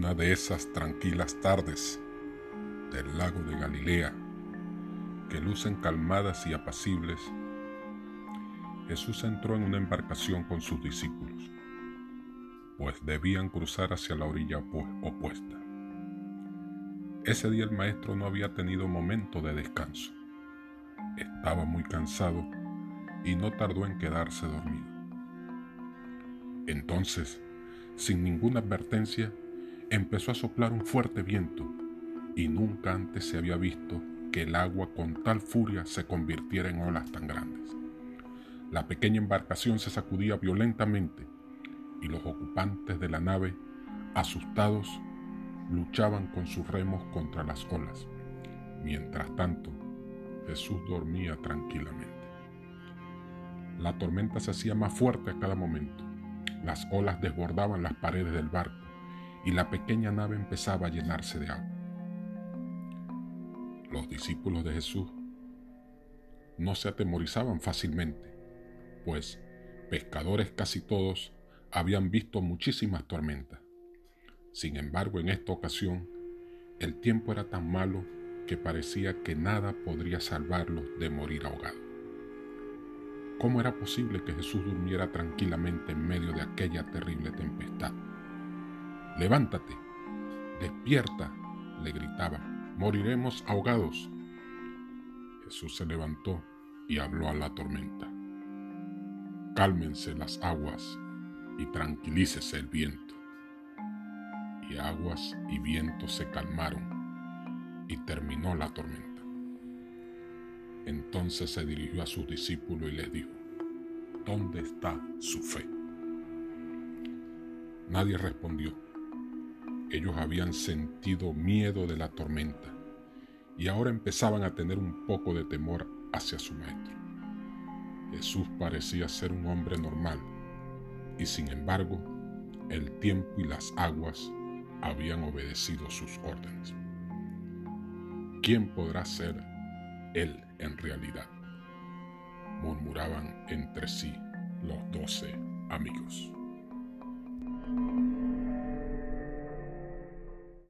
una de esas tranquilas tardes del lago de Galilea que lucen calmadas y apacibles, Jesús entró en una embarcación con sus discípulos, pues debían cruzar hacia la orilla opuesta. Ese día el maestro no había tenido momento de descanso. Estaba muy cansado y no tardó en quedarse dormido. Entonces, sin ninguna advertencia, empezó a soplar un fuerte viento y nunca antes se había visto que el agua con tal furia se convirtiera en olas tan grandes. La pequeña embarcación se sacudía violentamente y los ocupantes de la nave, asustados, luchaban con sus remos contra las olas. Mientras tanto, Jesús dormía tranquilamente. La tormenta se hacía más fuerte a cada momento. Las olas desbordaban las paredes del barco y la pequeña nave empezaba a llenarse de agua. Los discípulos de Jesús no se atemorizaban fácilmente, pues pescadores casi todos habían visto muchísimas tormentas. Sin embargo, en esta ocasión, el tiempo era tan malo que parecía que nada podría salvarlos de morir ahogados. ¿Cómo era posible que Jesús durmiera tranquilamente en medio de aquella terrible tempestad? Levántate, despierta, le gritaban, moriremos ahogados. Jesús se levantó y habló a la tormenta. Cálmense las aguas y tranquilícese el viento y aguas y vientos se calmaron y terminó la tormenta. Entonces se dirigió a sus discípulos y les dijo, ¿dónde está su fe? Nadie respondió. Ellos habían sentido miedo de la tormenta y ahora empezaban a tener un poco de temor hacia su maestro. Jesús parecía ser un hombre normal y sin embargo el tiempo y las aguas habían obedecido sus órdenes. ¿Quién podrá ser Él en realidad? murmuraban entre sí los doce amigos.